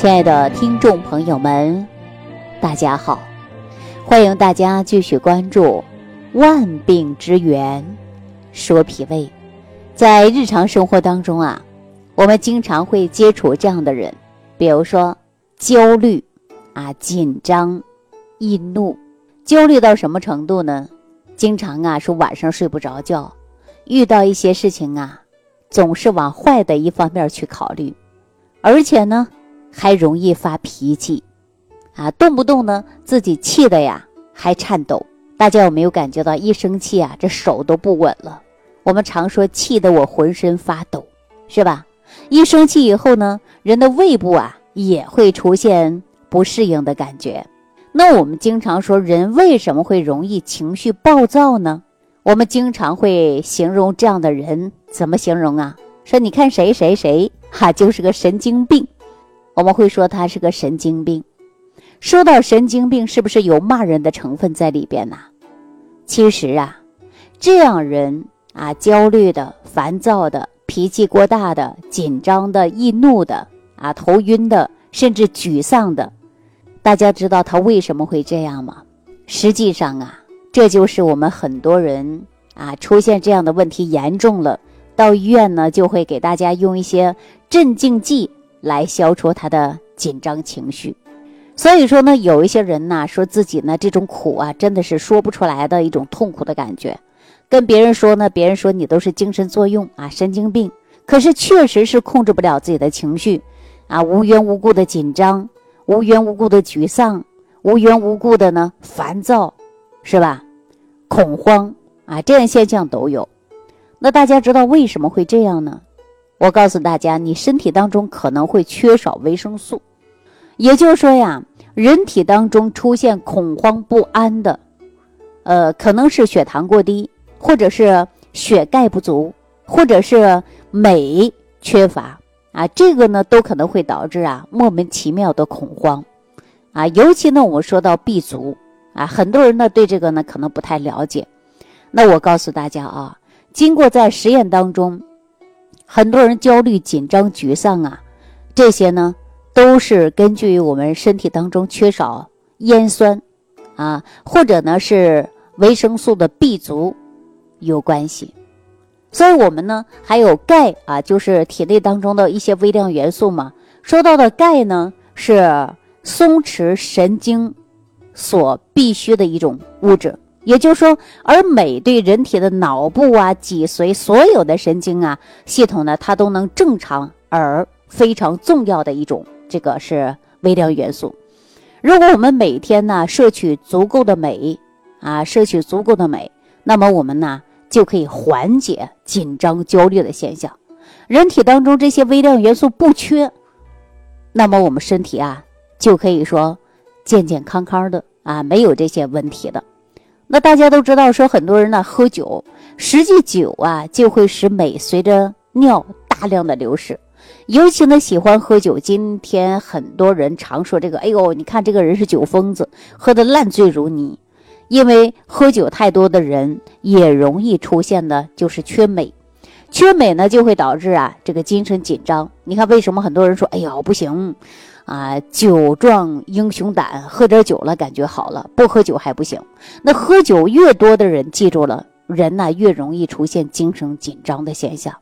亲爱的听众朋友们，大家好！欢迎大家继续关注《万病之源说脾胃》。在日常生活当中啊，我们经常会接触这样的人，比如说焦虑啊、紧张、易怒。焦虑到什么程度呢？经常啊说晚上睡不着觉，遇到一些事情啊，总是往坏的一方面去考虑，而且呢。还容易发脾气，啊，动不动呢自己气的呀还颤抖。大家有没有感觉到一生气啊，这手都不稳了？我们常说气得我浑身发抖，是吧？一生气以后呢，人的胃部啊也会出现不适应的感觉。那我们经常说人为什么会容易情绪暴躁呢？我们经常会形容这样的人怎么形容啊？说你看谁谁谁哈就是个神经病。我们会说他是个神经病。说到神经病，是不是有骂人的成分在里边呢？其实啊，这样人啊，焦虑的、烦躁的、脾气过大的、紧张的、易怒的啊、头晕的，甚至沮丧的，大家知道他为什么会这样吗？实际上啊，这就是我们很多人啊出现这样的问题严重了，到医院呢就会给大家用一些镇静剂。来消除他的紧张情绪，所以说呢，有一些人呢，说自己呢这种苦啊，真的是说不出来的一种痛苦的感觉。跟别人说呢，别人说你都是精神作用啊，神经病。可是确实是控制不了自己的情绪，啊，无缘无故的紧张，无缘无故的沮丧，无缘无故的呢烦躁，是吧？恐慌啊，这样现象都有。那大家知道为什么会这样呢？我告诉大家，你身体当中可能会缺少维生素，也就是说呀，人体当中出现恐慌不安的，呃，可能是血糖过低，或者是血钙不足，或者是镁缺乏。啊，这个呢都可能会导致啊莫名其妙的恐慌，啊，尤其呢我们说到 B 族啊，很多人呢对这个呢可能不太了解，那我告诉大家啊，经过在实验当中。很多人焦虑、紧张、沮丧啊，这些呢都是根据我们身体当中缺少烟酸啊，或者呢是维生素的 B 族有关系。所以，我们呢还有钙啊，就是体内当中的一些微量元素嘛。说到的钙呢，是松弛神经所必须的一种物质。也就是说，而镁对人体的脑部啊、脊髓所有的神经啊系统呢，它都能正常而非常重要的一种，这个是微量元素。如果我们每天呢摄取足够的镁啊，摄取足够的镁，那么我们呢就可以缓解紧张焦虑的现象。人体当中这些微量元素不缺，那么我们身体啊就可以说健健康康的啊，没有这些问题的。那大家都知道，说很多人呢喝酒，实际酒啊就会使镁随着尿大量的流失，尤其呢喜欢喝酒。今天很多人常说这个，哎呦，你看这个人是酒疯子，喝得烂醉如泥。因为喝酒太多的人也容易出现的就是缺镁，缺镁呢就会导致啊这个精神紧张。你看为什么很多人说，哎呀不行。啊，酒壮英雄胆，喝点酒了感觉好了，不喝酒还不行。那喝酒越多的人，记住了，人呢越容易出现精神紧张的现象。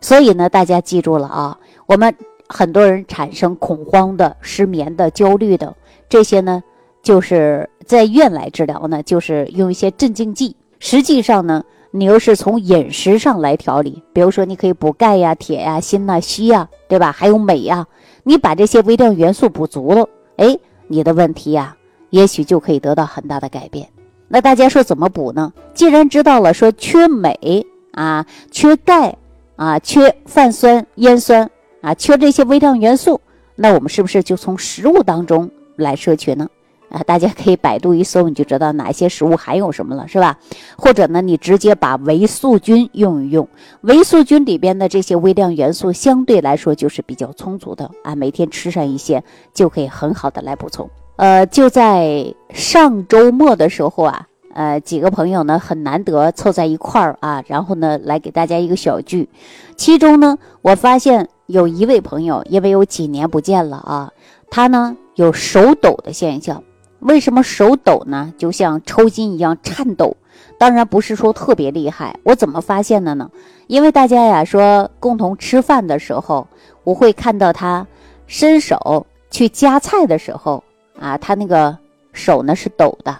所以呢，大家记住了啊，我们很多人产生恐慌的、失眠的、焦虑的这些呢，就是在院来治疗呢，就是用一些镇静剂。实际上呢，你又是从饮食上来调理，比如说你可以补钙呀、铁呀、锌呐、硒呀，对吧？还有镁呀。你把这些微量元素补足了，哎，你的问题呀，也许就可以得到很大的改变。那大家说怎么补呢？既然知道了说缺镁啊、缺钙啊、缺泛酸、烟酸啊、缺这些微量元素，那我们是不是就从食物当中来摄取呢？啊，大家可以百度一搜，你就知道哪些食物含有什么了，是吧？或者呢，你直接把维素菌用一用，维素菌里边的这些微量元素相对来说就是比较充足的啊，每天吃上一些就可以很好的来补充。呃，就在上周末的时候啊，呃，几个朋友呢很难得凑在一块儿啊，然后呢来给大家一个小聚，其中呢我发现。有一位朋友，因为有几年不见了啊，他呢有手抖的现象。为什么手抖呢？就像抽筋一样颤抖。当然不是说特别厉害。我怎么发现的呢？因为大家呀说共同吃饭的时候，我会看到他伸手去夹菜的时候啊，他那个手呢是抖的，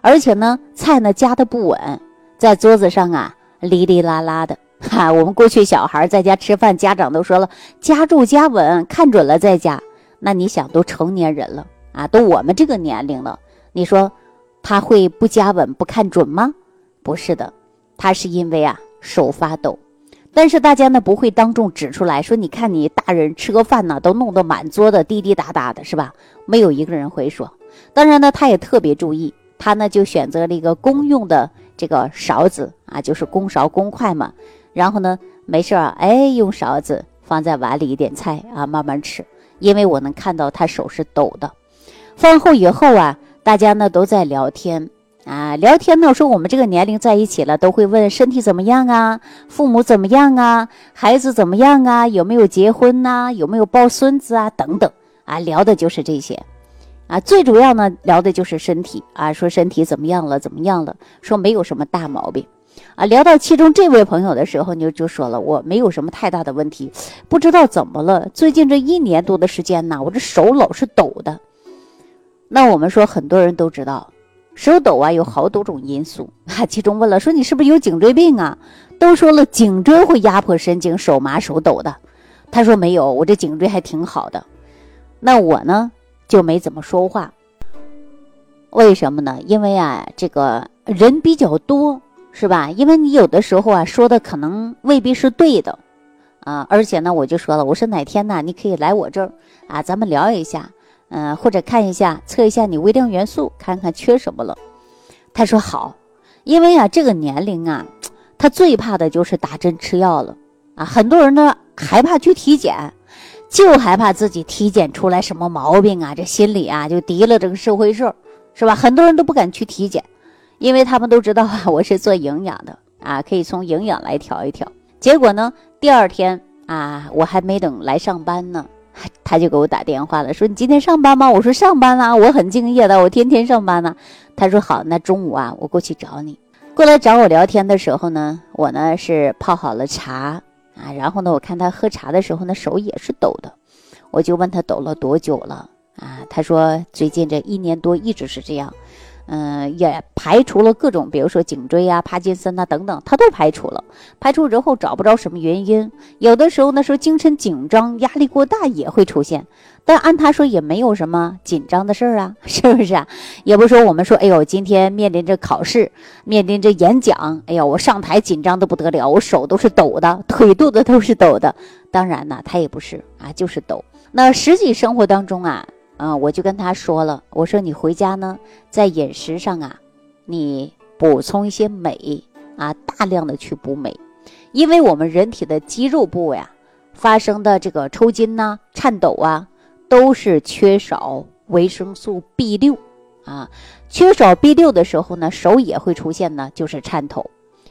而且呢菜呢夹的不稳，在桌子上啊哩哩啦啦的。哈，我们过去小孩在家吃饭，家长都说了夹住夹稳，看准了再夹。那你想都成年人了啊，都我们这个年龄了，你说他会不夹稳不看准吗？不是的，他是因为啊手发抖。但是大家呢不会当众指出来说，你看你大人吃个饭呢都弄得满桌的滴滴答答的，是吧？没有一个人会说。当然呢，他也特别注意，他呢就选择了一个公用的这个勺子啊，就是公勺公筷嘛。然后呢，没事儿啊，哎，用勺子放在碗里一点菜啊，慢慢吃。因为我能看到他手是抖的。饭后以后啊，大家呢都在聊天啊，聊天呢说我们这个年龄在一起了，都会问身体怎么样啊，父母怎么样啊，孩子怎么样啊，有没有结婚呐，有没有抱孙子啊，等等啊，聊的就是这些啊。最主要呢，聊的就是身体啊，说身体怎么样了，怎么样了，说没有什么大毛病。啊，聊到其中这位朋友的时候，你就就说了，我没有什么太大的问题，不知道怎么了，最近这一年多的时间呢，我这手老是抖的。那我们说很多人都知道，手抖啊有好多种因素 啊，其中问了说你是不是有颈椎病啊？都说了颈椎会压迫神经，手麻手抖的。他说没有，我这颈椎还挺好的。那我呢就没怎么说话，为什么呢？因为啊这个人比较多。是吧？因为你有的时候啊，说的可能未必是对的，啊，而且呢，我就说了，我说哪天呢，你可以来我这儿啊，咱们聊一下，嗯，或者看一下，测一下你微量元素，看看缺什么了。他说好，因为啊，这个年龄啊，他最怕的就是打针吃药了啊。很多人呢害怕去体检，就害怕自己体检出来什么毛病啊，这心里啊就提了这个社会事儿，是吧？很多人都不敢去体检。因为他们都知道啊，我是做营养的啊，可以从营养来调一调。结果呢，第二天啊，我还没等来上班呢，他就给我打电话了，说你今天上班吗？我说上班啦，我很敬业的，我天天上班呢。他说好，那中午啊，我过去找你。过来找我聊天的时候呢，我呢是泡好了茶啊，然后呢，我看他喝茶的时候呢，手也是抖的，我就问他抖了多久了啊？他说最近这一年多一直是这样。嗯，也排除了各种，比如说颈椎啊、帕金森呐等等，他都排除了。排除之后找不着什么原因，有的时候呢说精神紧张、压力过大也会出现，但按他说也没有什么紧张的事儿啊，是不是啊？也不说我们说，哎呦，今天面临着考试，面临着演讲，哎呀，我上台紧张的不得了，我手都是抖的，腿肚子都是抖的。当然呢，他也不是啊，就是抖。那实际生活当中啊。啊，我就跟他说了，我说你回家呢，在饮食上啊，你补充一些镁啊，大量的去补镁，因为我们人体的肌肉部位啊，发生的这个抽筋呐、颤抖啊，都是缺少维生素 B 六啊，缺少 B 六的时候呢，手也会出现呢，就是颤抖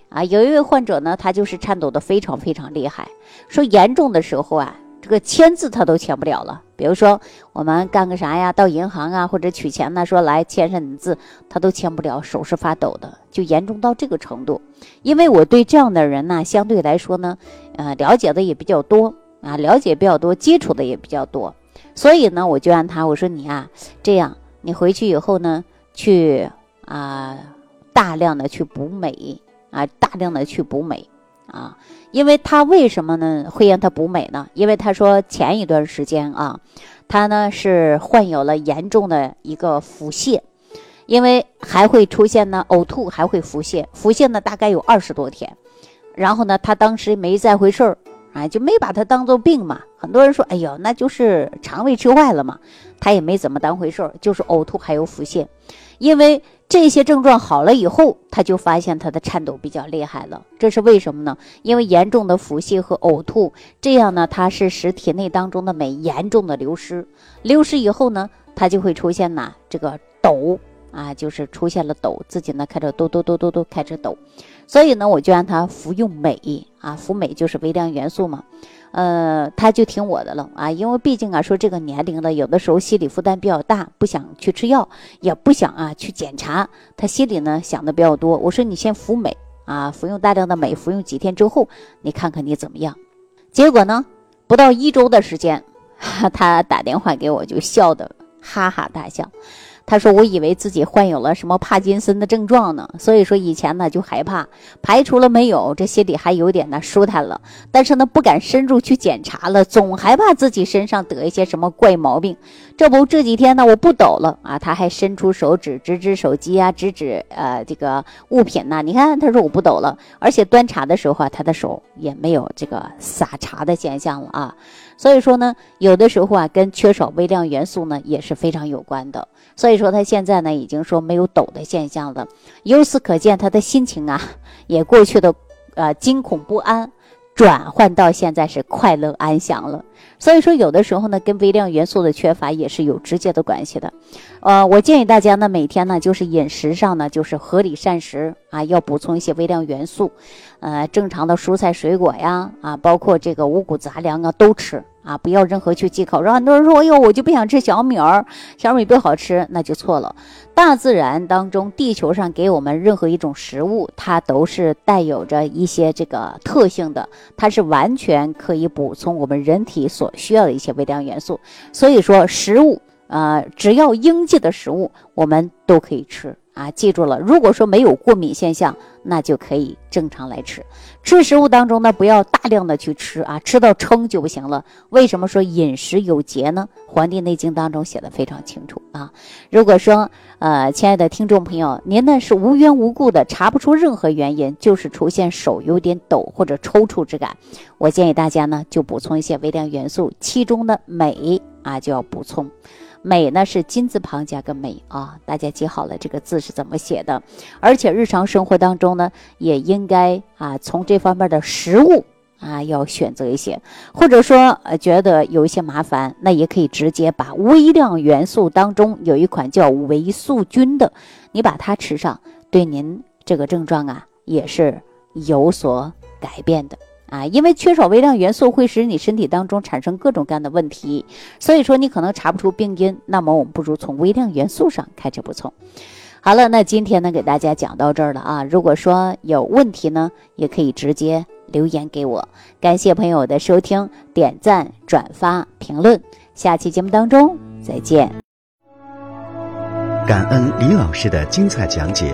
啊。有一位患者呢，他就是颤抖的非常非常厉害，说严重的时候啊。这个签字他都签不了了，比如说我们干个啥呀，到银行啊或者取钱呢，说来签上你的字，他都签不了，手是发抖的，就严重到这个程度。因为我对这样的人呢，相对来说呢，呃，了解的也比较多啊，了解比较多，接触的也比较多，所以呢，我就让他我说你啊，这样你回去以后呢，去啊大量的去补镁啊，大量的去补镁。啊，因为他为什么呢？会让他补镁呢？因为他说前一段时间啊，他呢是患有了严重的一个腹泻，因为还会出现呢呕吐，还会腹泻，腹泻呢大概有二十多天，然后呢他当时没再回事儿，啊就没把它当做病嘛。很多人说，哎呦，那就是肠胃吃坏了嘛，他也没怎么当回事儿，就是呕吐还有腹泻，因为。这些症状好了以后，他就发现他的颤抖比较厉害了。这是为什么呢？因为严重的腹泻和呕吐，这样呢，它是使体内当中的镁严重的流失。流失以后呢，它就会出现呐这个抖啊，就是出现了抖，自己呢开始抖抖抖抖抖开始抖。所以呢，我就让他服用镁啊，服镁就是微量元素嘛。呃，他就听我的了啊，因为毕竟啊，说这个年龄了，有的时候心理负担比较大，不想去吃药，也不想啊去检查，他心里呢想的比较多。我说你先服镁啊，服用大量的镁，服用几天之后，你看看你怎么样。结果呢，不到一周的时间，他打电话给我，就笑得哈哈大笑。他说：“我以为自己患有了什么帕金森的症状呢，所以说以前呢就害怕，排除了没有，这心里还有点呢舒坦了。但是呢不敢深入去检查了，总害怕自己身上得一些什么怪毛病。这不这几天呢我不抖了啊，他还伸出手指指指手机啊，指指呃这个物品呐。你看他说我不抖了，而且端茶的时候啊，他的手也没有这个撒茶的现象了啊。所以说呢，有的时候啊跟缺少微量元素呢也是非常有关的。”所以说他现在呢，已经说没有抖的现象了。由此可见，他的心情啊，也过去的，呃，惊恐不安，转换到现在是快乐安详了。所以说，有的时候呢，跟微量元素的缺乏也是有直接的关系的。呃，我建议大家呢，每天呢，就是饮食上呢，就是合理膳食啊，要补充一些微量元素，呃，正常的蔬菜水果呀，啊，包括这个五谷杂粮啊，都吃。啊，不要任何去忌口。然后很多人说：“哎呦，我就不想吃小米儿，小米不好吃。”那就错了。大自然当中，地球上给我们任何一种食物，它都是带有着一些这个特性的，它是完全可以补充我们人体所需要的一些微量元素。所以说，食物啊，只要应季的食物，我们都可以吃。啊，记住了，如果说没有过敏现象，那就可以正常来吃。吃食物当中呢，不要大量的去吃啊，吃到撑就不行了。为什么说饮食有节呢？《黄帝内经》当中写的非常清楚啊。如果说呃，亲爱的听众朋友，您呢是无缘无故的查不出任何原因，就是出现手有点抖或者抽搐之感，我建议大家呢就补充一些微量元素，其中的镁啊就要补充。镁呢是金字旁加个镁啊，大家记好了这个字是怎么写的。而且日常生活当中呢，也应该啊从这方面的食物啊要选择一些，或者说呃觉得有一些麻烦，那也可以直接把微量元素当中有一款叫维素菌的，你把它吃上，对您这个症状啊也是有所改变的。啊，因为缺少微量元素会使你身体当中产生各种各样的问题，所以说你可能查不出病因。那么我们不如从微量元素上开始补充。好了，那今天呢给大家讲到这儿了啊。如果说有问题呢，也可以直接留言给我。感谢朋友的收听、点赞、转发、评论。下期节目当中再见。感恩李老师的精彩讲解。